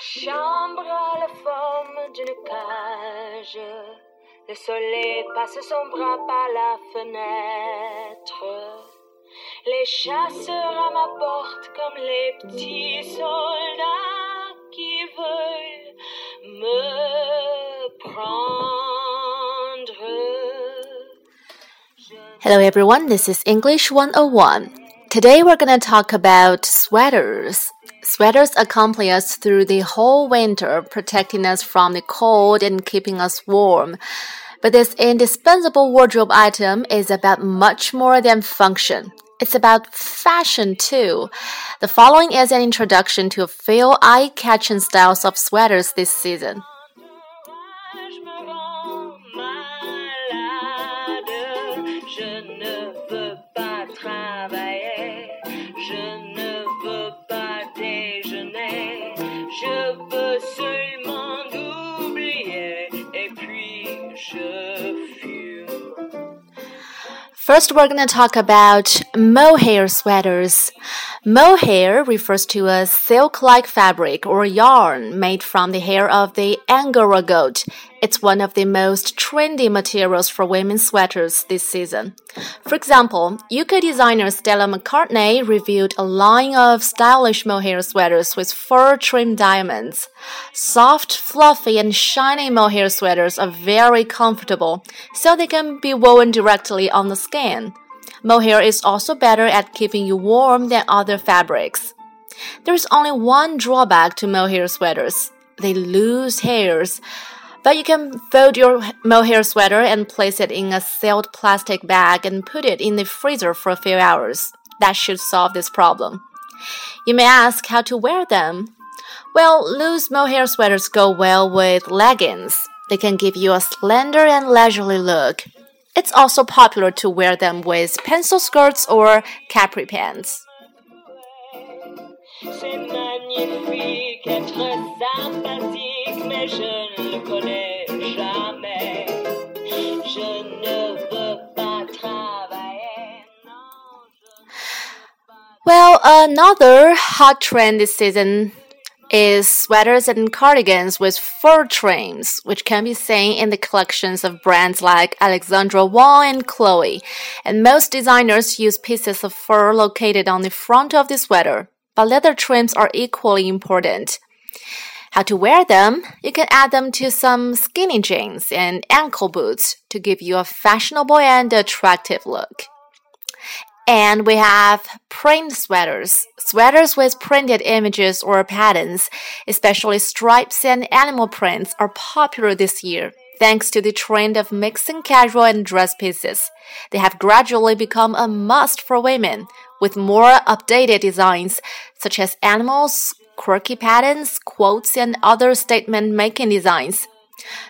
Chambre a la forme d'une cage. Le soleil passe son bras par la fenêtre. Les chasseurs à ma porte comme les petits soldats qui veulent me prendre. Hello everyone, this is English 101. Today we're going to talk about sweaters. Sweaters accompany us through the whole winter, protecting us from the cold and keeping us warm. But this indispensable wardrobe item is about much more than function. It's about fashion too. The following is an introduction to a few eye-catching styles of sweaters this season. First, we're going to talk about mohair sweaters. Mohair refers to a silk like fabric or yarn made from the hair of the Angora goat. It's one of the most trendy materials for women's sweaters this season. For example, UK designer Stella McCartney revealed a line of stylish mohair sweaters with fur trimmed diamonds. Soft, fluffy, and shiny mohair sweaters are very comfortable, so they can be woven directly on the skin. Mohair is also better at keeping you warm than other fabrics. There's only one drawback to mohair sweaters. They lose hairs. But you can fold your mohair sweater and place it in a sealed plastic bag and put it in the freezer for a few hours. That should solve this problem. You may ask how to wear them. Well, loose mohair sweaters go well with leggings. They can give you a slender and leisurely look. It's also popular to wear them with pencil skirts or capri pants. C'est magnifique être sympathique, mais je ne le connais jamais. Je ne veux pas travailler. Well, another hot trend this season is sweaters and cardigans with fur trims, which can be seen in the collections of brands like Alexander Wang and Chloe. And most designers use pieces of fur located on the front of the sweater, but leather trims are equally important. How to wear them? You can add them to some skinny jeans and ankle boots to give you a fashionable and attractive look. And we have print sweaters. Sweaters with printed images or patterns, especially stripes and animal prints, are popular this year. Thanks to the trend of mixing casual and dress pieces, they have gradually become a must for women, with more updated designs such as animals, quirky patterns, quotes, and other statement making designs.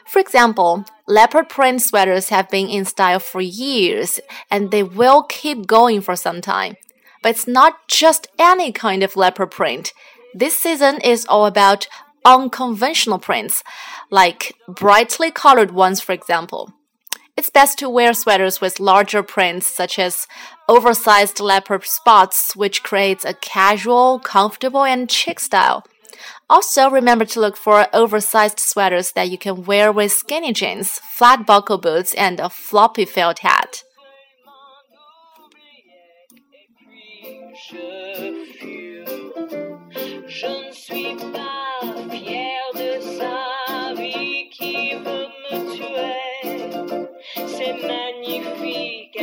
For example, leopard print sweaters have been in style for years and they will keep going for some time. But it's not just any kind of leopard print. This season is all about unconventional prints, like brightly colored ones, for example. It's best to wear sweaters with larger prints, such as oversized leopard spots, which creates a casual, comfortable, and chic style. Also, remember to look for oversized sweaters that you can wear with skinny jeans, flat buckle boots, and a floppy felt hat. Sympathique,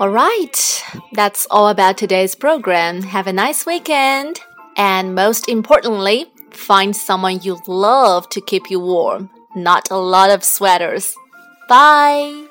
Alright, that's all about today's program. Have a nice weekend. And most importantly, find someone you love to keep you warm, not a lot of sweaters. Bye.